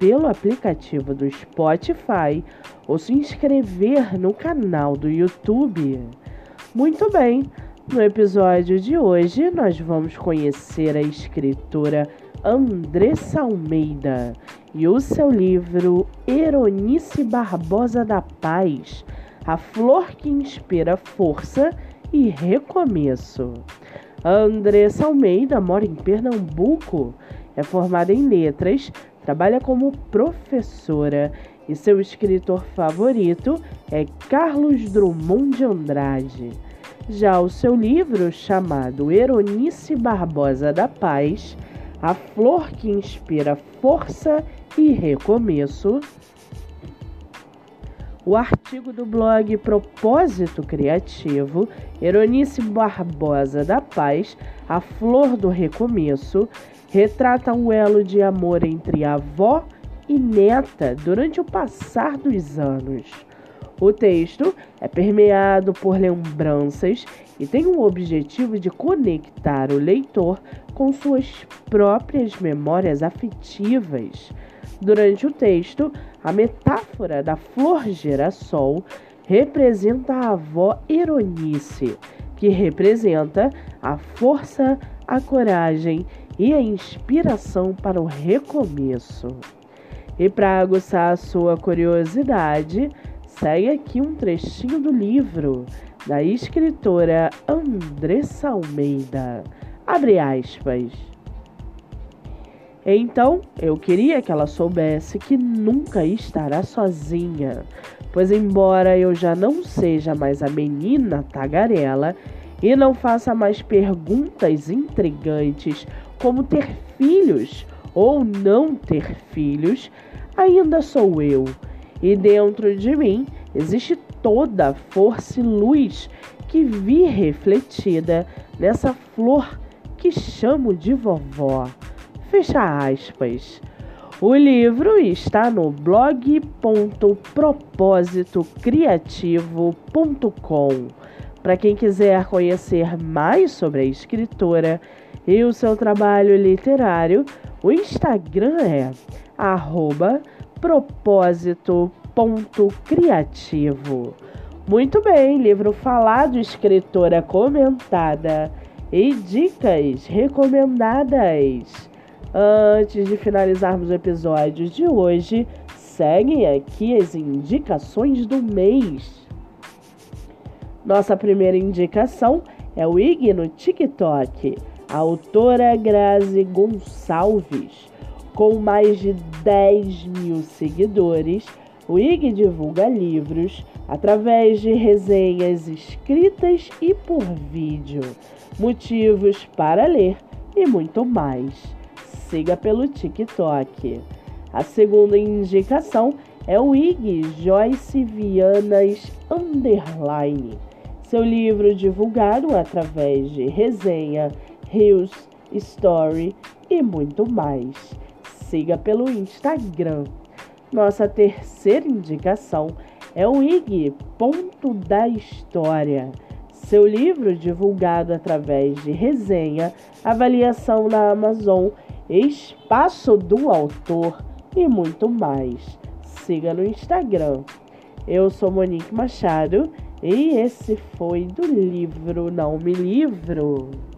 pelo aplicativo do Spotify ou se inscrever no canal do YouTube. Muito bem, no episódio de hoje nós vamos conhecer a escritora Andressa Almeida e o seu livro Eronice Barbosa da Paz, a flor que inspira força e recomeço. Andressa Almeida mora em Pernambuco, é formada em letras trabalha como professora e seu escritor favorito é Carlos Drummond de Andrade. Já o seu livro, chamado Eronice Barbosa da Paz, A Flor que Inspira Força e Recomeço, o artigo do blog Propósito Criativo, Eronice Barbosa da Paz, A Flor do Recomeço, retrata o elo de amor entre avó e neta durante o passar dos anos. O texto é permeado por lembranças e tem o objetivo de conectar o leitor com suas próprias memórias afetivas. Durante o texto, a metáfora da flor girassol representa a avó Eronice, que representa a força, a coragem e a inspiração para o recomeço. E para aguçar a sua curiosidade, segue aqui um trechinho do livro da escritora Andressa Almeida. Abre aspas. Então, eu queria que ela soubesse que nunca estará sozinha, pois, embora eu já não seja mais a menina tagarela e não faça mais perguntas intrigantes como ter filhos ou não ter filhos, ainda sou eu. E dentro de mim existe toda a força e luz que vi refletida nessa flor que chamo de vovó. Fecha aspas. O livro está no blog.propósitocriativo.com. Para quem quiser conhecer mais sobre a escritora, e o seu trabalho literário, o Instagram é propósito.criativo. Muito bem, livro falado, escritora comentada e dicas recomendadas. Antes de finalizarmos o episódio de hoje, seguem aqui as indicações do mês. Nossa primeira indicação é o IG no TikTok a autora Grazi Gonçalves. Com mais de 10 mil seguidores, o IG divulga livros através de resenhas escritas e por vídeo, motivos para ler e muito mais. Siga pelo TikTok. A segunda indicação é o IG Joyce Vianas Underline. Seu livro divulgado através de resenha Reels, Story e muito mais. Siga pelo Instagram. Nossa terceira indicação é o IG Ponto da História. Seu livro divulgado através de resenha, avaliação na Amazon, espaço do autor e muito mais. Siga no Instagram. Eu sou Monique Machado e esse foi do livro Não Me Livro.